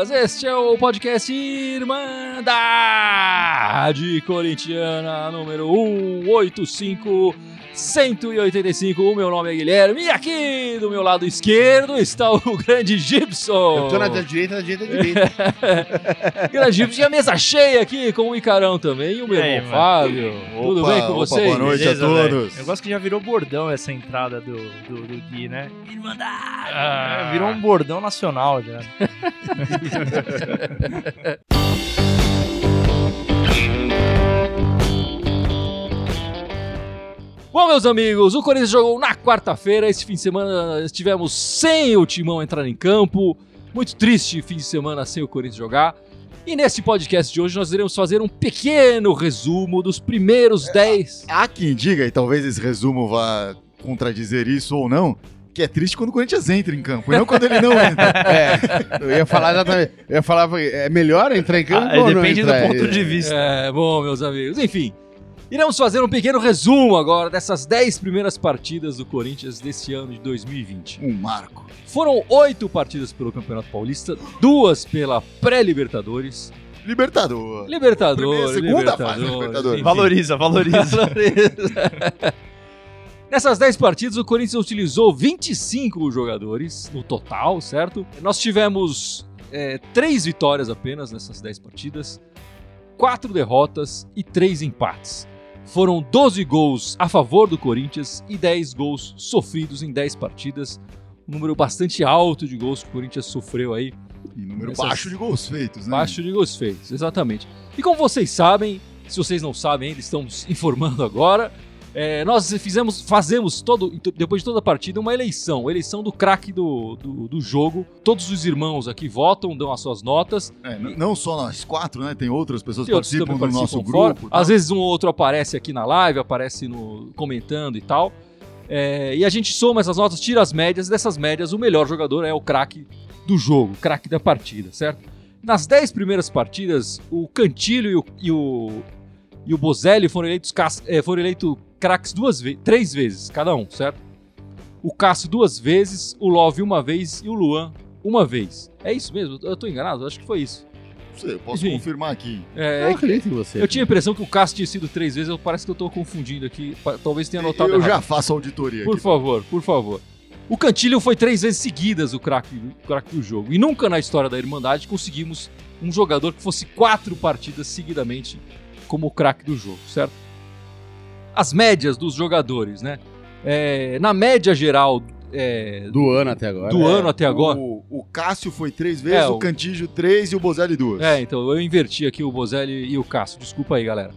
Irmãs! Este é o podcast Irmandade Corintiana número 185 185. O meu nome é Guilherme e aqui do meu lado esquerdo está o grande Gibson. Eu tô na direita, na direita, na direita. grande Gibson e a mesa cheia aqui com o Icarão também e o meu E aí, irmão mano? Fábio. Tudo Opa, bem com opa, vocês? boa noite Beleza, a todos. velho? Eu gosto que já virou bordão essa entrada do, do, do Gui, né? Irmandade! Ah. Virou um bordão nacional já. Bom, meus amigos, o Corinthians jogou na quarta-feira. Esse fim de semana estivemos sem o Timão entrar em campo. Muito triste fim de semana sem o Corinthians jogar. E nesse podcast de hoje nós iremos fazer um pequeno resumo dos primeiros 10. Há quem diga, e talvez esse resumo vá contradizer isso ou não, que é triste quando o Corinthians entra em campo, e não quando ele não entra. É, eu ia falar exatamente. Eu ia falar, é melhor entrar em campo Ah, ou não depende do entrar? ponto de vista. É, bom, meus amigos. Enfim, iremos fazer um pequeno resumo agora dessas 10 primeiras partidas do Corinthians desse ano de 2020. Um marco. Foram oito partidas pelo Campeonato Paulista, duas pela pré-Libertadores. Libertador. Libertadores, Primeira- segunda fase da Libertadores. Libertadores. enfim. Valoriza, valoriza. Nessas 10 partidas, o Corinthians utilizou 25 jogadores no total, certo? Nós tivemos é, três vitórias apenas nessas 10 partidas, quatro derrotas e três empates. Foram 12 gols a favor do Corinthians e 10 gols sofridos em 10 partidas. Um número bastante alto de gols que o Corinthians sofreu aí E número Essas- baixo de gols feitos, né? Baixo de gols feitos, exatamente. E como vocês sabem, se vocês não sabem ainda, estamos informando agora. É, nós fizemos, fazemos todo, depois de toda a partida, uma eleição, eleição do craque do, do, do jogo. Todos os irmãos aqui votam, dão as suas notas. É, n- não só nós quatro, né? Tem outras pessoas que E outros participam do nosso participam fora. grupo. tá? Às vezes um ou outro aparece aqui na live, aparece no comentando e tal. É, e a gente soma essas notas, tira as médias, e dessas médias o melhor jogador é o craque do jogo, o craque da partida, certo? Nas 10 primeiras partidas, o Cantilho e o, e o, e o Bozelli foram eleitos, eh, foram eleitos craques duas ve três vezes, cada um, certo? O Cássio duas vezes, o Love uma vez e o Luan uma vez. É isso mesmo? Eu tô enganado? Acho que foi isso. Não sei, eu posso Enfim. confirmar aqui. É, Eu é que- acredito em você. eu tinha a impressão que o Cássio tinha sido três vezes, eu- parece que eu tô confundindo aqui. Talvez tenha anotado eu errado. já faço auditoria Por aqui. favor, por favor. O Cantilho foi três vezes seguidas o craque o craque do jogo. E nunca na história da Irmandade conseguimos um jogador que fosse quatro partidas seguidamente como o craque do jogo, certo? As médias dos jogadores, né? É, na média geral é, do, ano até agora. do É. ano até agora. O, o Cássio foi três vezes, É, o o- Cantígio três e o Bozelli duas. É, então eu inverti aqui o Bozelli e o Cássio. Desculpa aí, galera.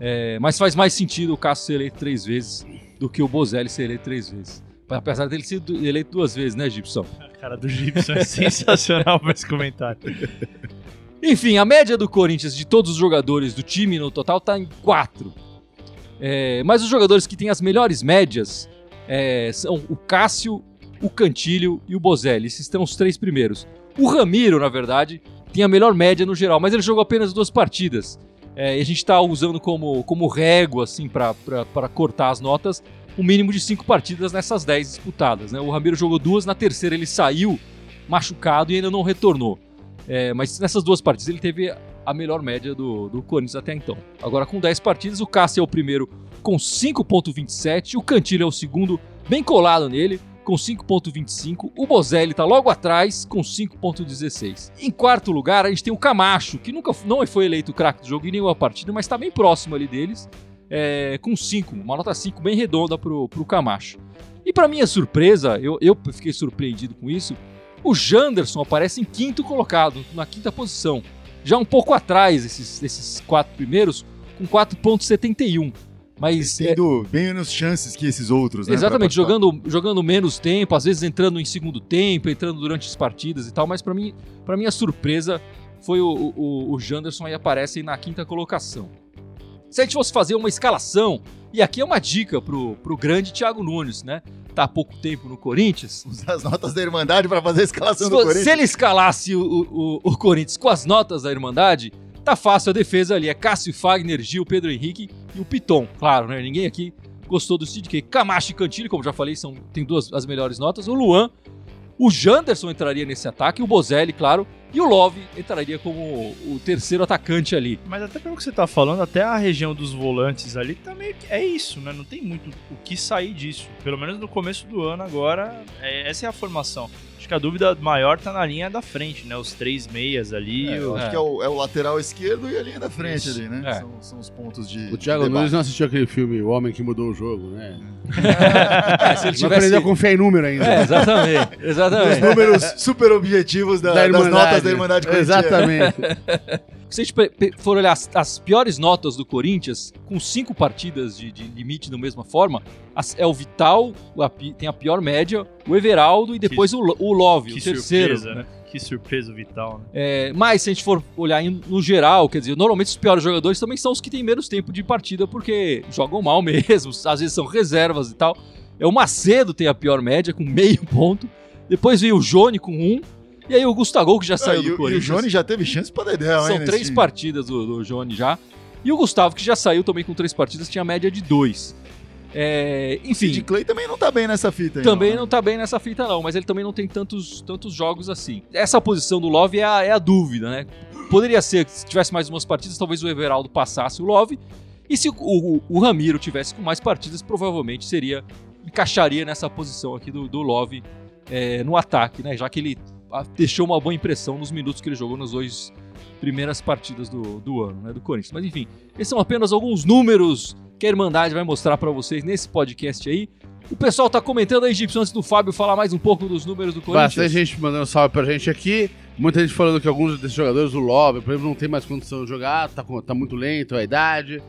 É, mas faz mais sentido o Cássio ser eleito três vezes do que o Bozelli ser eleito três vezes. Apesar dele ser eleito duas vezes, né, Gibson? A cara do Gibson é sensacional pra esse comentário. Enfim, a média do Corinthians de todos os jogadores do time no total tá em 4. mas os jogadores que têm as melhores médias é, são o Cássio, o Cantilho e o Bozelli. Esses são os três primeiros. O Ramiro, na verdade, tem a melhor média no geral, mas ele jogou apenas duas partidas. É, e a gente tá usando como, como régua, assim, para cortar as notas, um mínimo de cinco partidas nessas 10 disputadas. Né? O Ramiro jogou duas, na terceira ele saiu machucado e ainda não retornou. É, mas nessas duas partidas ele teve a melhor média do, do Corinthians até então. Agora, com 10 partidas, o Cássio é o primeiro com 5,27, o Cantilho é o segundo, bem colado nele, com 5,25. O Bozelli tá logo atrás, com 5,16. Em quarto lugar, a gente tem o Camacho, que nunca não foi eleito o craque do jogo em nenhuma partida, mas tá bem próximo ali deles, é, com 5, uma nota 5 bem redonda pro, pro Camacho. E para minha surpresa, eu, eu fiquei surpreendido com isso, o Janderson aparece em quinto colocado, na quinta posição. Já um pouco atrás desses, desses quatro primeiros, com 4,71. Mas é, Tendo bem menos chances que esses outros, né? exatamente, jogando, jogando menos tempo, às vezes entrando em segundo tempo, entrando durante as partidas e tal, mas para mim, para minha surpresa, foi o, o, o Janderson aí aparece na quinta colocação. Se a gente fosse fazer uma escalação, e aqui é uma dica pro, pro grande Thiago Nunes, né? Tá há pouco tempo no Corinthians, Usar as notas da Irmandade pra fazer a escalação se, do Corinthians. se ele escalasse o, o- o Corinthians com as notas da Irmandade, tá fácil a defesa ali. É Cássio Fagner, Gil, Pedro Henrique e o Piton. Claro, né? Ninguém aqui gostou do Sid Camacho e Cantilho, como já falei, são, tem duas as melhores notas. O Luan, O Janderson entraria nesse ataque, o Bozelli, claro, e o Love entraria como o terceiro atacante ali. Mas até pelo que você tá falando, até a região dos volantes ali tá meio que. É isso, né? Não tem muito o que sair disso. Pelo menos no começo do ano agora, é- essa é a formação. Acho que a dúvida maior tá na linha da frente, né? Os três meias ali. É, eu o- acho É. que é o, é o lateral esquerdo e a linha da frente Isso, ali, né? é. São, são os pontos de. O Thiago de Nunes não assistiu aquele filme O Homem que Mudou o Jogo, né? É, se ele Não tivesse... aprendeu a confiar em número ainda. É, exatamente, Os exatamente. números super objetivos da- das notas da Irmandade Corintiana. Exatamente. Se a gente for olhar as, as piores notas do Corinthians, com cinco partidas de, de limite da mesma forma, as- é o Vital, o a tem a pior média, o Everaldo e depois o, Lo- o Love, Que o terceiro. surpresa, né? Que surpresa o Vital, né? É, mas se a gente for olhar em- no geral, quer dizer, normalmente os piores jogadores também são os que têm menos tempo de partida, porque jogam mal mesmo, às vezes são reservas e tal. É o Macedo tem a pior média, com meio ponto. Depois veio o Jone com um. E aí o Gustavo, que já Ah, saiu e, do o- e o Corinthians. Johnny já teve chance pra Dedéu, São hein, três partidas do, do Jone já. E o Gustavo, que já saiu também com três partidas, tinha média de dois. É, enfim, Sid Clay também não tá bem nessa fita aí. também né? não tá bem nessa fita, não, mas ele também não tem tantos, tantos jogos assim. Essa posição do Love é a, é a dúvida, né? Poderia ser que se tivesse mais umas partidas, talvez o Everaldo passasse o Love. E se o, o, o Ramiro tivesse com mais partidas, provavelmente seria. encaixaria nessa posição aqui do, do Love é, no ataque, né? Já que ele ah, deixou uma boa impressão nos minutos que ele jogou nas duas primeiras partidas do, do ano, né? Do Corinthians. Mas enfim, esses são apenas alguns números que a Irmandade vai mostrar pra vocês nesse podcast aí. O pessoal tá comentando aí, Gibson, antes do Fábio falar mais um pouco dos números do Corinthians. Bastante gente mandando salve pra gente aqui. Muita gente falando que alguns desses jogadores, o Love, por exemplo, não tem mais condição de jogar, tá, tá muito lento a idade.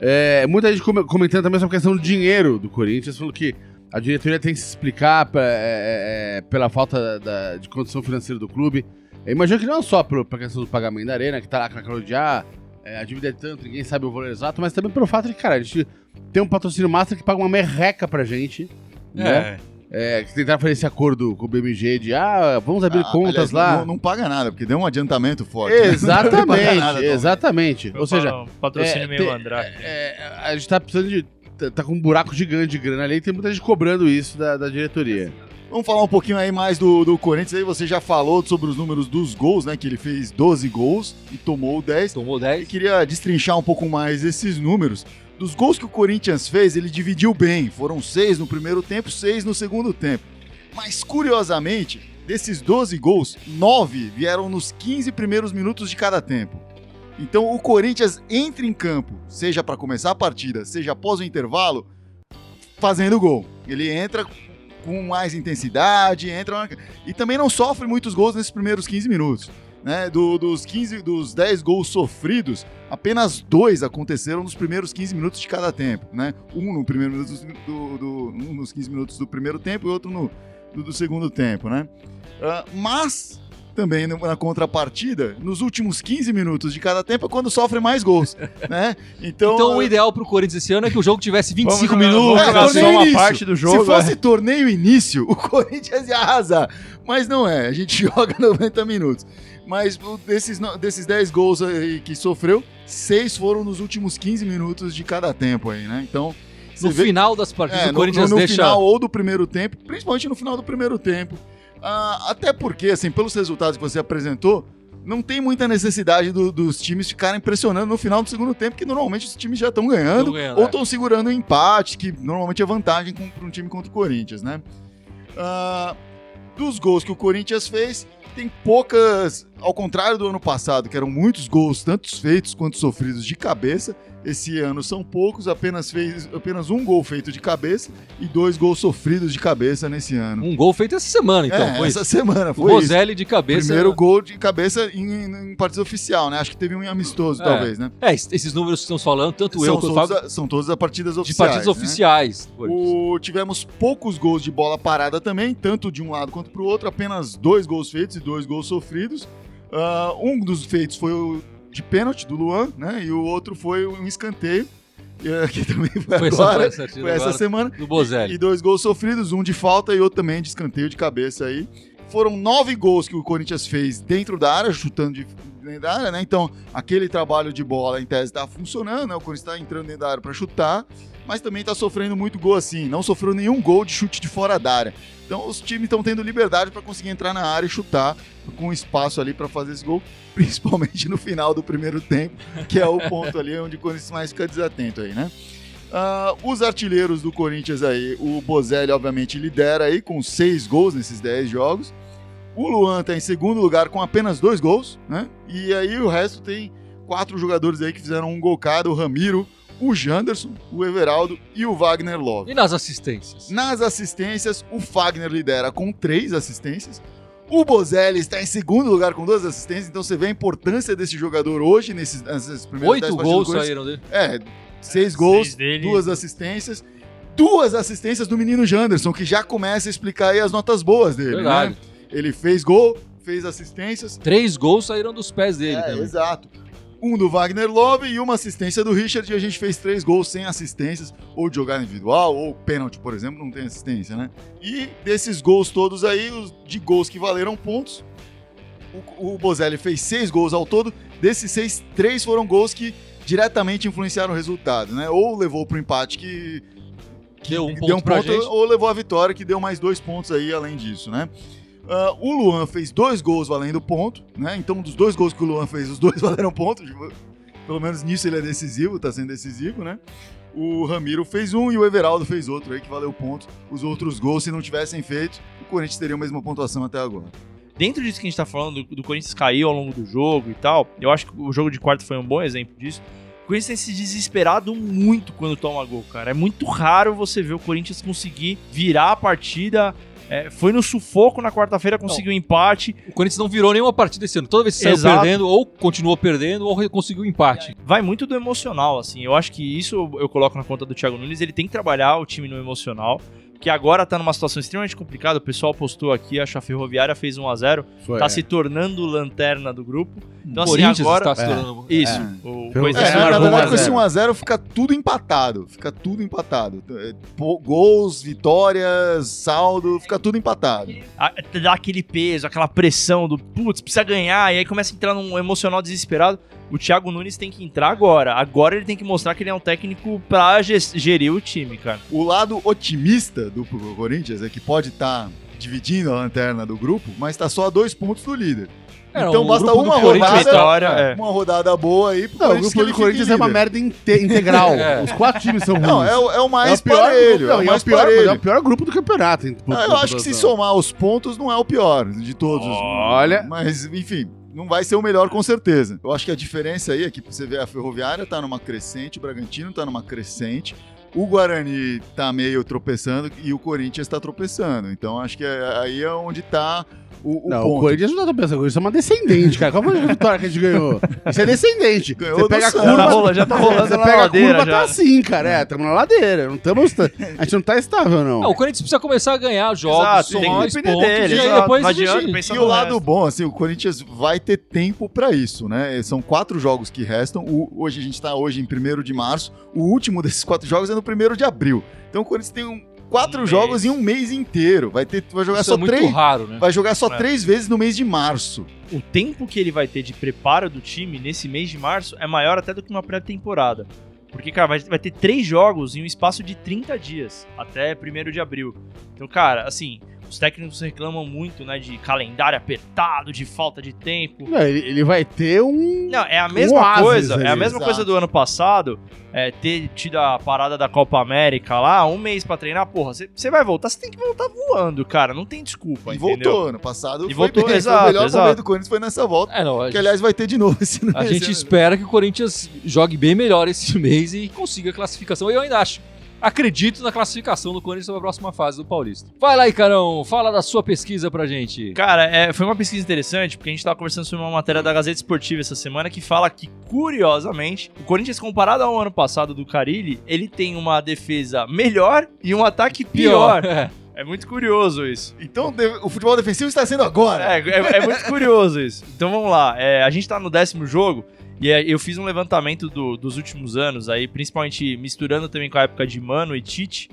É, muita gente come- comentando também sobre a questão do dinheiro do Corinthians, falando que a diretoria tem que se explicar pra- é, é, pela falta da- de condição financeira do clube. Eu imagino que não só pra questão do pagamento da arena, que tá lá com aquela de ah, é, a dívida é tanto, ninguém sabe o valor exato, mas também pelo fato de, cara, a gente tem um patrocínio master que paga uma merreca pra gente. Né? É, que tentaram fazer esse acordo com o BMG de ah, vamos abrir Ah, contas aliás, lá. Não, não paga nada, porque deu um adiantamento forte. né? Exatamente, nada, exatamente. Ou seja, um patrocínio é, meio mandrake. é, a gente tá precisando de. Tá- Tá com um buraco gigante de grana ali e tem muita gente cobrando isso da, da diretoria. Vamos falar um pouquinho aí mais do, do Corinthians. Aí você já falou sobre os números dos gols, né? Que ele fez 12 gols e tomou 10. Tomou Eu 10. queria destrinchar um pouco mais esses números. Dos gols que o Corinthians fez, ele dividiu bem. Foram seis no primeiro tempo, seis no segundo tempo. Mas curiosamente, desses 12 gols, nove vieram nos 15 primeiros minutos de cada tempo. Então o Corinthians entra em campo, seja para começar a partida, seja após o intervalo, fazendo gol. Ele entra com mais intensidade, entra e também não sofre muitos gols nesses primeiros 15 minutos. Né? Do- dos 15, dos 10 gols sofridos, apenas dois aconteceram nos primeiros 15 minutos de cada tempo, né? Um no primeiro minuto do, do- um nos 15 minutos do primeiro tempo e outro no do, do segundo tempo, né? Ah, mas também no- na contrapartida, nos últimos 15 minutos de cada tempo é quando sofre mais gols, né? Então, Então o ideal pro Corinthians esse ano é que o jogo tivesse 25 Vamos jogar- minutos. É, só uma início. parte do jogo. se fosse é. torneio início, o Corinthians ia arrasar. Mas não é, a gente joga 90 minutos. Mas desses, no- desses 10 gols aí que sofreu, seis foram nos últimos 15 minutos de cada tempo aí, né? Então, No vê- final das partidas, é, o no, Corinthians no, no deixa. final ou do primeiro tempo, principalmente no final do primeiro tempo. Ah, até porque, assim, pelos resultados que você apresentou, não tem muita necessidade do- dos times ficarem pressionando no final do segundo tempo, que normalmente os times já estão ganhando, ganhando, ou é. estão segurando o empate, que normalmente é vantagem para um time contra o Corinthians, né? Ah, dos gols que o Corinthians fez, tem poucas. Ao contrário do ano passado, que eram muitos gols, tanto feitos quanto sofridos de cabeça. Esse ano são poucos, apenas fez apenas um gol feito de cabeça e dois gols sofridos de cabeça nesse ano. Um gol feito essa semana, então. é, foi essa isso. semana O foi isso. Roselli de cabeça. Primeiro gol de cabeça em, em partida oficial, né? Acho que teve um em amistoso, É. talvez, né? É, es- esses números que estamos falando, tanto eu São quanto o Fábio, a- são todas as partidas de oficiais. partidas né? oficiais. O- tivemos poucos gols de bola parada também, tanto de um lado quanto pro outro, apenas dois gols feitos e dois gols sofridos. Ah, um dos feitos foi o de pênalti do Luan, né? E o outro foi um escanteio, eh, que também foi, Foi essa agora, partida foi essa agora semana. do Bozelli. E dois gols sofridos, um de falta e outro também de escanteio de cabeça aí. Foram nove gols que o Corinthians fez dentro da área, chutando de, dentro da área, né? Então, aquele trabalho de bola, em tese, tá funcionando, né? O Corinthians tá entrando dentro da área pra chutar, mas também tá sofrendo muito gol assim. Não sofreu nenhum gol de chute de fora da área. Então, os times estão tendo liberdade para conseguir entrar na área e chutar com espaço ali para fazer esse gol, principalmente no final do primeiro tempo, que é o ponto ali onde o Corinthians mais fica desatento aí, né? Ah, os artilheiros do Corinthians aí, o Bozelli obviamente lidera aí com seis gols nesses 10 jogos. O Luan tá em segundo lugar com apenas dois gols, né? E aí o resto tem quatro jogadores aí que fizeram um gol cada, o Ramiro, o Janderson, o Everaldo e o Wagner Love. E nas assistências? Nas assistências, o Fagner lidera com três assistências. O Bozelli está em segundo lugar com duas assistências, então você vê a importância desse jogador hoje nesses, nessas primeiras dez Oito gols saíram dele. É, seis gols, seis dele. duas assistências. Duas assistências do menino Janderson, que já começa a explicar aí as notas boas dele, Verdade. né? Ele fez gol, fez assistências. Três gols saíram dos pés dele É, também. exato. Um do Wagner Love e uma assistência do Richard, e a gente fez três gols sem assistências, ou de jogada individual, ou pênalti, por exemplo, não tem assistência, né? E desses gols todos aí, de gols que valeram pontos, o, o Bozelli fez seis gols ao todo, desses seis, três foram gols que diretamente influenciaram o resultado, né? Ou levou pro empate que Deu um ponto deu um ponto, gente. ou levou a vitória que deu mais dois pontos aí além disso, né? Ah, o Luan fez dois gols valendo ponto, né? Então, dos dois gols que o Luan fez, os dois valeram ponto. Tipo, Pelo menos nisso ele é decisivo, tá sendo decisivo, né? O Ramiro fez um e o Everaldo fez outro aí que valeu ponto. Os outros gols, se não tivessem feito, o Corinthians teria a mesma pontuação até agora. Dentro disso que a gente tá falando, do, do Corinthians caiu ao longo do jogo e tal, eu acho que o jogo de quarto foi um bom exemplo disso. O Corinthians tem se desesperado muito quando toma gol, cara. É muito raro você ver o Corinthians conseguir virar a partida. É, foi no sufoco na quarta-feira, conseguiu um empate. O Corinthians não virou nenhuma partida esse ano. Toda vez que saiu Exato. perdendo, ou continuou perdendo, ou conseguiu empate. Vai muito do emocional, assim. Eu acho que isso eu coloco na conta do Thiago Nunes. Ele tem que trabalhar o time no emocional. Que agora tá numa situação extremamente complicada. O pessoal postou aqui, acho que a Ferroviária fez 1x0. Foi, Tá é. se tornando lanterna do grupo. Então, o assim, Corinthians agora. está se É. tornando... Isso. É. O coisa É, na marcou verdade, com a esse zero. 1x0 fica tudo empatado. Fica tudo empatado. É, Gols, vitórias, saldo, fica tudo empatado. a- dá aquele peso, aquela pressão do putz, precisa ganhar, e aí começa a entrar num emocional desesperado. O Thiago Nunes tem que entrar agora. Agora ele tem que mostrar que ele é um técnico pra gerir o time, cara. O lado otimista do Corinthians é que pode estar dividindo a lanterna do grupo, mas está só a dois pontos do líder. É, então basta uma rodada, Vitória, é. uma rodada boa aí Não, o grupo do Corinthians é uma merda inte- integral. É. Os quatro times são ruins. Não, é o, é o mais É o pior parelho. não, é o mais pior, parelho. é o pior grupo do campeonato. hein, eu acho que se somar os pontos não é o pior de todos. Olha. Mas, enfim, não vai ser o melhor com certeza. Eu acho que a diferença aí é que você vê a Ferroviária tá numa crescente, o Bragantino tá numa crescente, o Guarani tá meio tropeçando e o Corinthians tá tropeçando. Então acho que é- aí é onde tá o, o Não, o ponto. Corinthians não tá pensando, o Corinthians é uma descendente, cara. Qual foi a vitória que a gente ganhou? Isso é descendente. Ganhou você pega a curva, Já tá rolando- já tá rolando você pega a curva, já. tá assim, cara. É, estamos na ladeira. Não estamos, a gente não tá estável, não. Não, o Corinthians precisa começar a ganhar jogos, Exato, tem que somar pontos, dele, e exato. depois Não adianta E o lado resto. bom, assim, o Corinthians vai ter tempo pra isso, né? São quatro jogos que restam. O- hoje a gente tá hoje em 1 de março. O último desses quatro jogos é no 1 de abril. Então o Corinthians tem um- quatro Um jogos mês. em um mês inteiro. Vai, ter, vai jogar Isso só é muito três. raro, né? Vai jogar só É. três vezes no mês de março. O tempo que ele vai ter de preparo do time nesse mês de março é maior até do que uma pré-temporada. Porque, cara, vai, vai ter três jogos em um espaço de 30 dias, até 1 de abril. Então, cara, assim, os técnicos reclamam muito, né, de calendário apertado, de falta de tempo. Não, ele, ele vai ter um. Não, é a mesma oásis coisa, é a ali, mesma exato. coisa do ano passado, é, ter tido a parada da Copa América lá, um mês pra treinar, porra, você vai voltar, você tem que voltar voando, cara, não tem desculpa, e entendeu? voltou. No passado E foi voltou, bem. Foi exato, o melhor exato. momento do Corinthians foi nessa volta. É, não, Que, gente, aliás, vai ter de novo esse a gente esse- espera que o Corinthians jogue bem melhor esse mês e consiga a classificação. Eu ainda acho. Acredito na classificação do Corinthians para a próxima fase do Paulista. Vai lá, Icarão, fala da sua pesquisa pra gente. Cara, é, foi uma pesquisa interessante, porque a gente tava conversando sobre uma matéria da Gazeta Esportiva essa semana que fala que, curiosamente, o Corinthians, comparado ao ano passado do Carilli, ele tem uma defesa melhor e um ataque pior. É. É muito curioso isso. Então o futebol defensivo está sendo agora. É, é, é muito curioso isso. Então vamos lá. É, a gente tá no décimo jogo e é, eu fiz um levantamento do- dos últimos anos aí, principalmente misturando também com a época de Mano e Tite.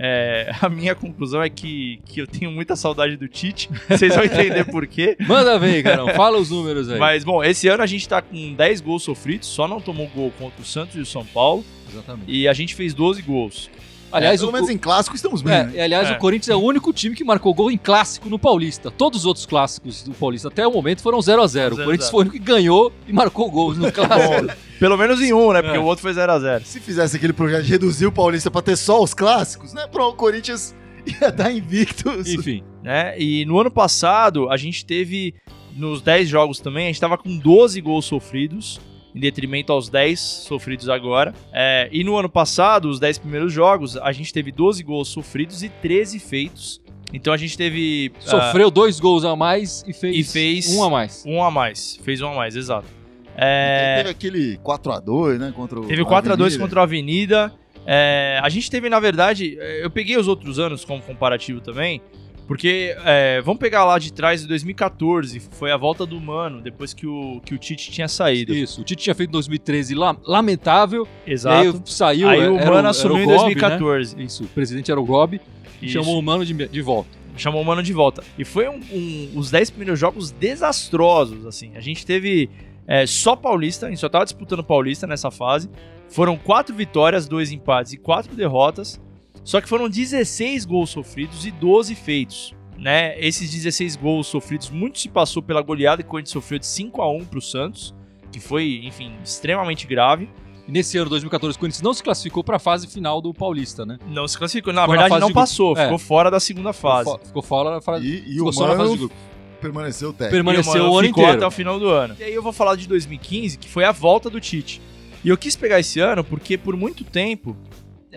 É, a minha conclusão é que, que eu tenho muita saudade do Tite. Vocês vão entender por quê. Manda ver, Carão. Fala os números aí. Mas, bom, esse ano a gente tá com 10 gols sofridos, só não tomou gol contra o Santos e o São Paulo. Exatamente. E a gente fez 12 gols. Aliás, Pelo o, menos em clássico estamos bem. é, né? e, aliás É. o Corinthians é o único time que marcou gol em clássico no Paulista. Todos os outros clássicos do Paulista até o momento foram 0 a 0 O 0 a Corinthians 0. foi o único que ganhou e marcou gols no clássico. Bom, pelo menos em um, né? Porque É. o outro foi 0x0. Se fizesse aquele projeto de reduzir o Paulista pra ter só os clássicos, né? Pronto, o Corinthians ia estar invicto. Enfim. Né? E no ano passado, a gente teve, nos 10 jogos também, a gente tava com 12 gols sofridos, em detrimento aos 10 sofridos agora. É, e no ano passado, os 10 primeiros jogos, a gente teve 12 gols sofridos e 13 feitos. Então a gente teve. ah, Sofreu dois gols a mais e fez, E fez- um a mais. um a mais. Fez um a mais, exato. É, Teve aquele 4x2, né? Contra o Teve 4x2 Avenida. contra o Avenida. É, a gente teve, na verdade, é, eu peguei os outros anos como comparativo também, porque é, vamos pegar lá de trás de 2014, foi a volta do Mano, depois que o, que o Tite tinha saído. Isso. O Tite tinha feito em 2013 la- lamentável. E aí Exato. saiu. Aí era- o Mano era assumiu em Gobi, 2014. Né? Isso. O presidente era o Gobi e Isso. chamou o Mano de, de volta. chamou o Mano de volta. E foi um, um- os 10 primeiros jogos desastrosos, assim. A gente teve é, só Paulista, a gente só tava disputando Paulista nessa fase. Foram quatro vitórias, dois empates e quatro derrotas. Só que foram 16 gols sofridos e 12 feitos. Né? Esses 16 gols sofridos, muito se passou pela goleada que o Corinthians sofreu de 5 a 1 pro Santos, que foi, enfim, extremamente grave. E nesse ano, 2014, o Corinthians não se classificou para a fase final do Paulista, né? Não se classificou, na Ficou na verdade fase não de passou, É. ficou fora da segunda fase. Ficou, fo- ficou fora da fase. E, e ficou o só na fase Mano grupo. permaneceu técnico. Permaneceu E o ano ficou inteiro. até o final do ano. E aí eu vou falar de 2015, que foi a volta do Tite. E eu quis pegar esse ano porque por muito tempo,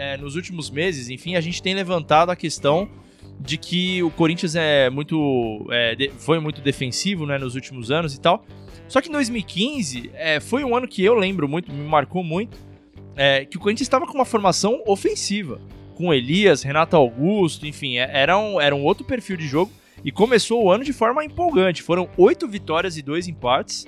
é, nos últimos meses, enfim, a gente tem levantado a questão de que o Corinthians é muito, é, de- foi muito defensivo né, nos últimos anos e tal. Só que em 2015 é, foi um ano que eu lembro muito, me marcou muito, é, que o Corinthians estava com uma formação ofensiva. Com Elias, Renato Augusto, enfim, é- era um, era um outro perfil de jogo. E começou o ano de forma empolgante. Foram oito vitórias e dois empates.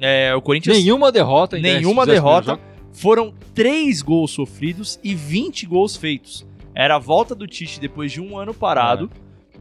É, o Corinthians Nenhuma derrota. em dez- nenhuma derrota. Foram três gols sofridos e 20 gols feitos. Era a volta do Tite depois de um ano parado.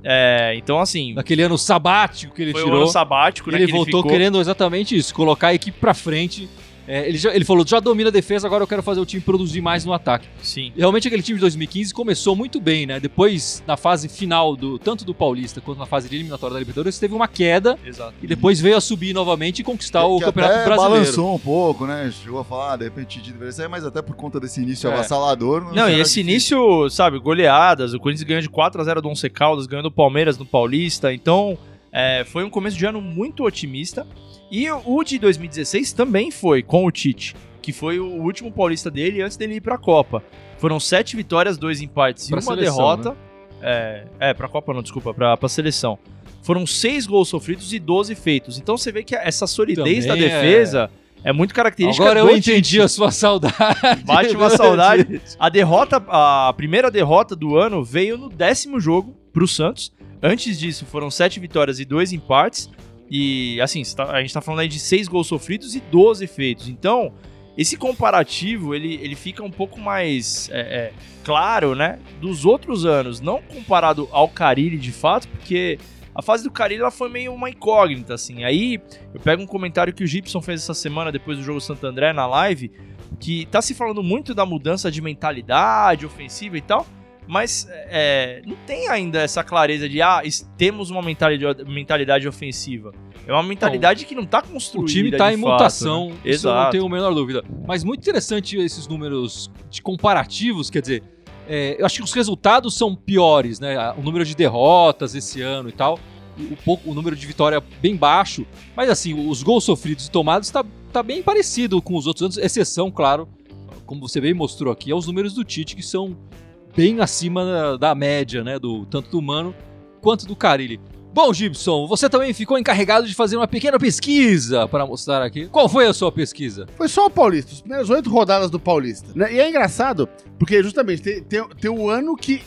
É, então, assim, Naquele ano sabático que ele foi um tirou. ano sabático, né? ele que voltou ficou. querendo exatamente isso, colocar a equipe pra frente. É, ele, já- ele falou, já domina a defesa, agora eu quero fazer o time produzir mais no ataque. Sim. E realmente aquele time de 2015 começou muito bem, né? Depois, na fase final, do tanto do Paulista quanto na fase de eliminatória da Libertadores, teve uma queda Exato. e depois veio a subir novamente e conquistar o que Campeonato até Brasileiro. balançou um pouco, né? Chegou a falar, de repente Tite deveria sair, mas até por conta desse início É. avassalador. Não, e será esse difícil. início, sabe, goleadas. O Corinthians ganhou de 4x0 do Once Caldas, ganhou do Palmeiras no Paulista. Então, é, foi um começo de ano muito otimista. E o de 2016 também foi com o Tite, que foi o último paulista dele antes dele ir pra Copa. Foram sete vitórias, dois empates Pra e uma seleção, derrota. É, é, pra Copa não, desculpa, pra, pra seleção. Foram seis gols sofridos e 12 feitos. Então você vê que essa solidez Também da é- defesa é, muito característica Agora eu entendi Tite. a sua saudade. Bate uma saudade. A derrota, a primeira derrota do ano veio no décimo jogo pro Santos. Antes disso, foram sete vitórias e dois empates. E assim, tá- a gente tá falando aí de seis gols sofridos e 12 feitos. Então, esse comparativo ele, ele fica um pouco mais é, é, claro, né? Dos outros anos, não comparado ao Carilli de fato, porque a fase do Carilli ela foi meio uma incógnita, assim. Aí eu pego um comentário que o Gibson fez essa semana depois do jogo Santo André na live, que tá se falando muito da mudança de mentalidade ofensiva e tal, mas é, não tem ainda essa clareza de, ah, temos uma mentalidade, mentalidade ofensiva. É uma mentalidade que não tá O construída. time tá de em fato, mutação, né? isso eu não tenho a menor dúvida. Mas muito interessante esses números de comparativos, quer dizer, é, eu acho que os resultados são piores, né? O número de derrotas esse ano e tal, o, pouco, o número de vitória bem baixo, mas assim, os gols sofridos e tomados tá, tá bem parecido com os outros anos, exceção, claro, como você bem mostrou aqui, aos números do Tite, que são bem acima da, da média, né? Do, tanto do Mano quanto do Carilli. Bom, Gibson, você também ficou encarregado de fazer uma pequena pesquisa para mostrar aqui. Qual foi a sua pesquisa? Foi só o Paulista, as primeiras oito rodadas do Paulista. né? E é engraçado, porque justamente tem, tem, tem o ano que,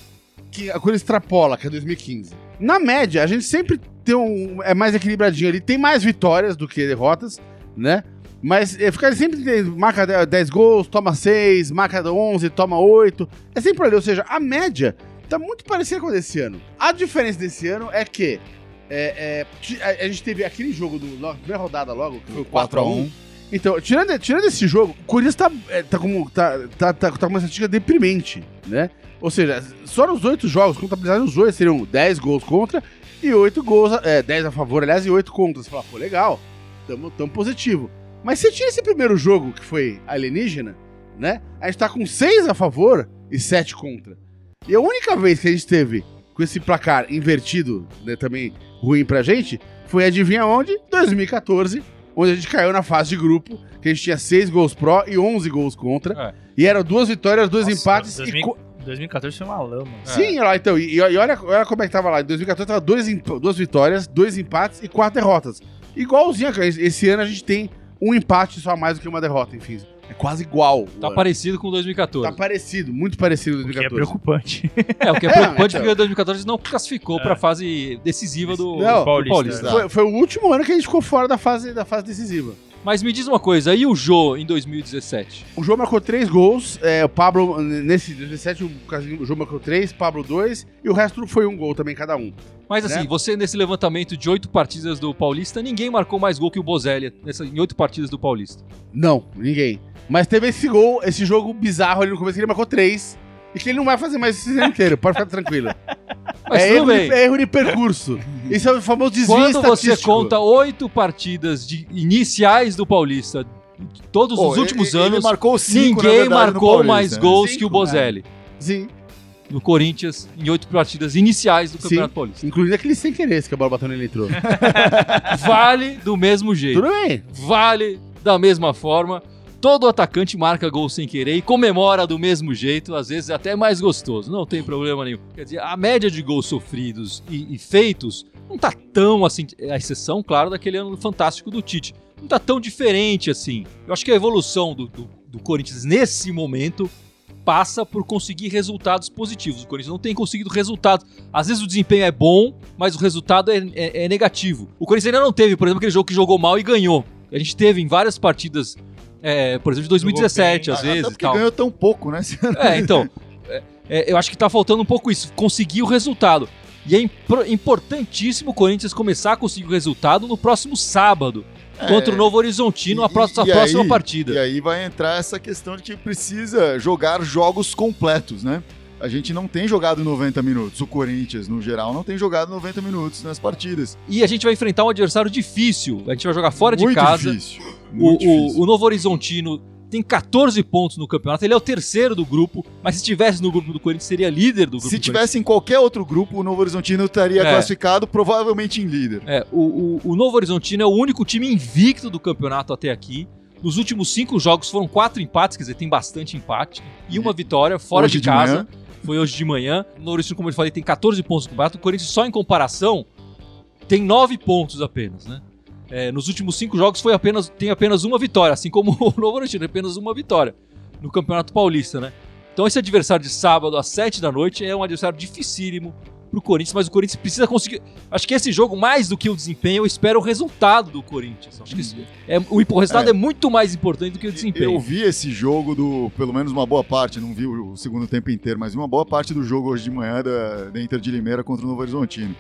que a coisa extrapola, que é 2015. Na média, a gente sempre tem um. É mais equilibradinho ali, tem mais vitórias do que derrotas, né? Mas é, fica sempre marca 10 gols, toma 6, marca 11, toma 8. É sempre ali, ou seja, a média tá muito parecida com a desse ano. A diferença desse ano é que é, é, a, gente teve aquele jogo do, na primeira rodada logo, que foi o 4x1. Então, tirando, tirando esse jogo, o Corinthians tá, é, tá, como, tá, tá, tá, tá com uma estatística deprimente, né? Ou seja, só nos oito jogos, contabilizados os oito, seriam 10 gols contra e 8 gols, é, 10 a favor, aliás, e 8 contra. Você fala, pô, legal, tamo, tamo positivo. Mas você tira esse primeiro jogo, que foi alienígena, né? A gente tá com 6 a favor e 7 contra. E a única vez que a gente teve com esse placar invertido, né, também ruim pra gente, foi adivinha onde? 2014, onde a gente caiu na fase de grupo, que a gente tinha 6 gols pró e 11 gols contra. É. E eram duas vitórias, dois Nossa, empates e 2000 co- 2014 foi uma lama. É. Sim, olha lá, então, e, e olha, olha como é que tava lá. Em 2014 tava dois, duas vitórias, dois empates e quatro derrotas. Igualzinho, cara. Esse ano a gente tem um empate só a mais do que uma derrota, enfim. É quase igual. Tá ano. parecido com 2014. Tá parecido, muito parecido com O que é 2014. preocupante. É, o que é É, preocupante então. porque 2014 não classificou É. pra fase decisiva do, Não, do Paulista, Paulista. é. Foi, foi o último ano que a gente ficou fora da fase, da fase decisiva. Mas me diz uma coisa, e o Jô em 2017? O João marcou três gols, é, o Pablo, nesse 17, o João marcou três, Pablo dois, e o resto foi um gol também, cada um. Mas assim, Né? você nesse levantamento de oito partidas do Paulista, ninguém marcou mais gol que o Bozelli nessa, em oito partidas do Paulista. Não, ninguém. Mas teve esse gol, esse jogo bizarro ali no começo, que ele marcou três, e que ele não vai fazer mais esse ano inteiro, pode ficar tranquilo. Mas é, erro de, é erro de percurso. Esse é o famoso desvio Quando você estatístico. conta oito partidas de iniciais do Paulista, todos Pô, os últimos ele- ele anos, marcou cinco, ninguém verdade, marcou Paulista, mais né? gols Cinco, que o Bozelli. Sim, No Corinthians, em oito partidas iniciais do Sim. Campeonato Paulista. incluindo aquele sem querer, que a bola bateu nele entrou. Vale do mesmo jeito. Tudo bem. Vale da mesma forma. Todo atacante marca gol sem querer e comemora do mesmo jeito, às vezes até mais gostoso, não tem problema nenhum. Quer dizer, a média de gols sofridos e, e feitos não tá tão assim, a exceção, claro, daquele ano fantástico do Tite, não tá tão diferente assim. Eu acho que a evolução do, do, do Corinthians nesse momento passa por conseguir resultados positivos. O Corinthians não tem conseguido resultados. Às vezes o desempenho é bom, mas o resultado é, é- é negativo. O Corinthians ainda não teve, por exemplo, aquele jogo que jogou mal e ganhou. A gente teve em várias partidas, é, por exemplo, de 2017, bem, às Até vezes. e porque tal. ganhou tão pouco, né? É, então. é, é, eu acho que tá faltando um pouco isso, conseguir o resultado. E é impor- importantíssimo o Corinthians começar a conseguir o resultado no próximo sábado, contra o Novo Horizontino, a, próxima, e a próxima aí- partida. E aí vai entrar essa questão de que precisa jogar jogos completos, né? A gente não tem jogado 90 minutos. O Corinthians, no geral, não tem jogado 90 minutos nas partidas. E a gente vai enfrentar um adversário difícil. A gente vai jogar fora de Muito casa. Difícil. O, Muito o- difícil. o Novo Horizontino tem 14 pontos no campeonato. Ele é o terceiro do grupo, mas se estivesse no grupo do Corinthians, seria líder do grupo Se do tivesse em qualquer outro grupo, o Novo Horizontino estaria É. classificado provavelmente em líder. É, o, o- o Novo Horizontino é o único time invicto do campeonato até aqui. Nos últimos cinco jogos foram quatro empates, quer dizer, tem bastante empate. E uma vitória fora Hoje de casa. Foi hoje de manhã. O Horizontino, como eu falei, tem 14 pontos no campeonato. O Corinthians, só em comparação, tem nove pontos apenas, né? É, nos últimos cinco jogos foi apenas, tem apenas uma vitória, assim como o Novo Horizontino, apenas uma vitória no Campeonato Paulista, né? Então esse adversário de sábado às 7 da noite é um adversário dificílimo pro Corinthians, mas o Corinthians precisa conseguir. Acho que esse jogo, mais do que o desempenho, eu espero o resultado do Corinthians. Acho que isso é, o, o resultado é. muito mais importante do que o desempenho. Eu vi esse jogo do, pelo menos uma boa parte, não vi o segundo tempo inteiro, mas vi uma boa parte do jogo hoje de manhã da, da Inter de Limeira contra o Novo Horizontino.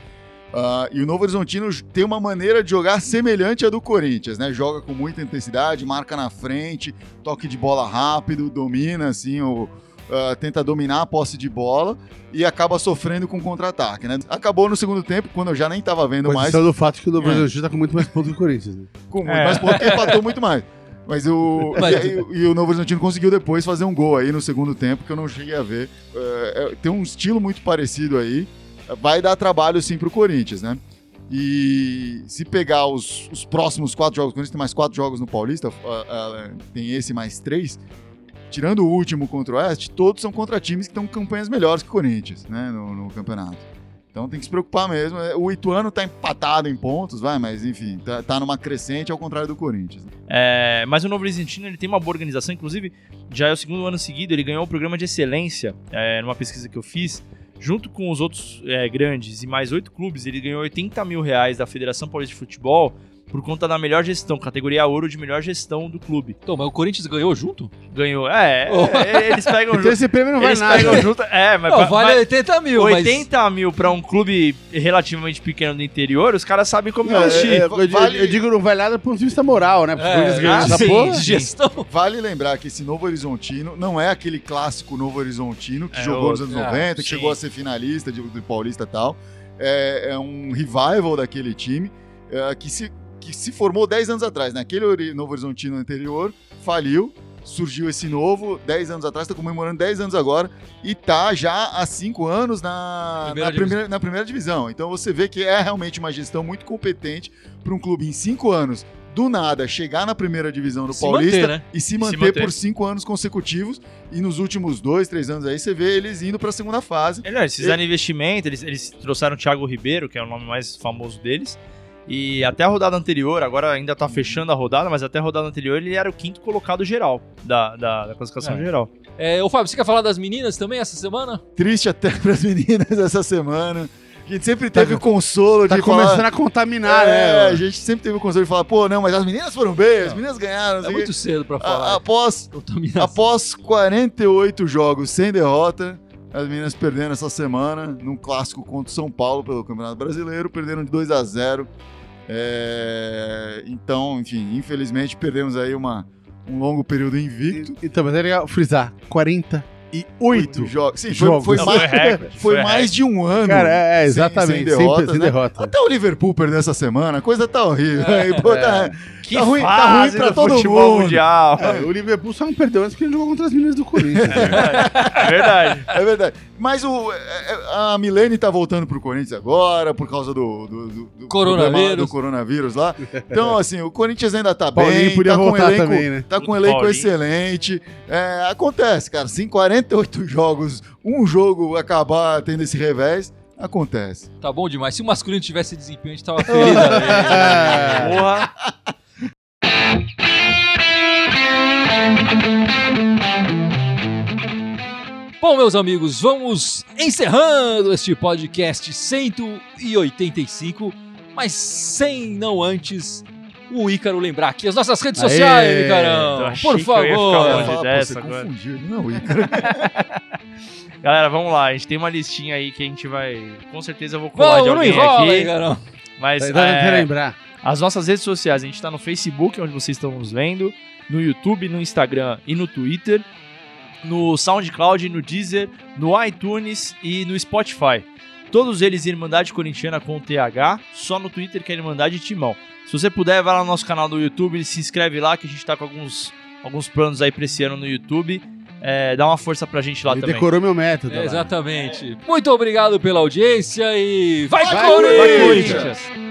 Ah, e o Novo Horizontino tem uma maneira de jogar semelhante à do Corinthians, né? Joga com muita intensidade, marca na frente, toque de bola rápido, domina assim, o, ah, tenta dominar a posse de bola e acaba sofrendo com contra-ataque, né? Acabou no segundo tempo, quando eu já nem estava vendo Com mais, exceção do fato que o Novo É. Horizontino tá com muito mais pontos que o Corinthians, né? com muito É. mais pontos, porque empatou muito mais. Mas o. Mas- E, aí- e o Novo Horizontino conseguiu depois fazer um gol aí no segundo tempo que eu não cheguei a ver. É, é, tem um estilo muito parecido aí. Vai dar trabalho sim pro Corinthians, né? E se pegar os, os próximos quatro jogos, o Corinthians tem mais quatro jogos no Paulista, ah, ah, tem esse mais três. Tirando o último contra o Oeste, todos são contra times que estão com campanhas melhores que o Corinthians, né? No, no campeonato. Então tem que se preocupar mesmo. É, O Ituano tá empatado em pontos, vai, mas enfim, tá, tá numa crescente ao contrário do Corinthians. né? É, mas o Novo Horizontino ele tem uma boa organização, inclusive já é o segundo ano seguido, ele ganhou o programa de excelência é, numa pesquisa que eu fiz. Junto com os outros é, grandes e mais oito clubes, ele ganhou 80 mil reais da Federação Paulista de Futebol por conta da melhor gestão, categoria ouro de melhor gestão do clube. Então, mas o Corinthians ganhou junto? Ganhou. É, Oh. é, eles pegam Então junto. esse prêmio não vale Eles nada. pegam junto. É, mas, Não, vale mas 80 mil, mas... 80 mil pra um clube relativamente pequeno do interior, os caras sabem como Não, investir. é, é, eu, Vale- eu digo não vale nada do ponto de vista moral, né? Porque É, eles ganham essa porra. de gestão. Vale lembrar que esse Novo Horizontino não é aquele clássico Novo Horizontino que É jogou nos anos Ah, 90, que sim. chegou a ser finalista de, do Paulista e tal. É, é um revival daquele time é, que, se, que se formou 10 anos atrás. Naquele ori- Novo Horizontino anterior, faliu, surgiu esse novo 10 anos atrás, está comemorando 10 anos agora e tá já há 5 anos na Primeira na, primeira, na primeira divisão. Então você vê que é realmente uma gestão muito competente para um clube em 5 anos. Do nada, chegar na primeira divisão do Se Paulista manter, né? e se manter, manter. por cinco anos consecutivos. E nos últimos dois, três anos aí, você vê eles indo pra segunda fase. É, não, eles fizeram investimento, eles, eles trouxeram o Thiago Ribeiro, que é o nome mais famoso deles. E até a rodada anterior, agora ainda tá fechando a rodada, mas até a rodada anterior ele era o quinto colocado geral da, da, da classificação É. geral. É, ô, Fábio, você quer falar das meninas também essa semana? Triste até pras meninas essa semana. A gente sempre teve o consolo Tá de começando falar. a contaminar, É, a né? gente sempre teve o consolo de falar, pô, não, mas as meninas foram bem, as Não. meninas ganharam. É muito quê. cedo pra A- falar. após, Contaminação. após 48 jogos sem derrota, as meninas perderam essa semana num clássico contra o São Paulo pelo Campeonato Brasileiro, perderam de 2 a 0 É, Então, enfim, infelizmente perdemos aí uma, um longo período invicto. Então, mas é legal frisar: 48. Oito jogos. Sim, foi, jogos. foi Não, mais, foi recorde, foi foi mais de um ano. Cara, é, é sem- exatamente. sem Sempre derrotas, sem né? derrota. Até o Liverpool perdeu essa semana, a coisa tá horrível. Aí, pô, tá- Que Tá ruim- tá ruim pra do todo futebol mundo. mundial. É, o Liverpool só não perdeu antes porque ele jogou contra as meninas do Corinthians. É verdade. É verdade. Mas o, é- é- a Milene tá voltando pro Corinthians agora, por causa do, do, do- do Coronavírus. do coronavírus lá. Então, assim, o Corinthians ainda tá Paulinho bem, podia tá com um voltar elenco, também, né? tá com um elenco Paulinho. excelente. É, acontece, cara. Se em 48 jogos, um jogo acabar tendo esse revés, acontece. Tá bom demais. Se o masculino tivesse desempenho, a gente tava feliz. né? Porra. Bom, meus amigos, vamos encerrando este podcast 185, mas sem não antes o Ícaro lembrar aqui as nossas redes Aê, sociais, Ícarão. Por que eu ia ficar favor. dessa você agora. confundiu ele, não, Ícaro. Galera, vamos lá. A gente tem uma listinha aí que a gente vai. Com certeza eu vou colar Vamos, de não alguém enrola, aqui. Ícarão. Mas é, pra lembrar. As nossas redes sociais, a gente tá no Facebook, onde vocês estão nos vendo, no YouTube, no Instagram e no Twitter, no SoundCloud, no Deezer, no iTunes e no Spotify. Todos eles Irmandade Corintiana com TH, só no Twitter que é Irmandade Timão. Se você puder, vai lá no nosso canal do YouTube, se inscreve lá que a gente tá com alguns, alguns planos aí pra esse ano no YouTube. É, dá uma força pra gente lá Ele também. decorou meu método. É, exatamente. Muito obrigado pela audiência e vai, Vai, Corinthians! Corinthians!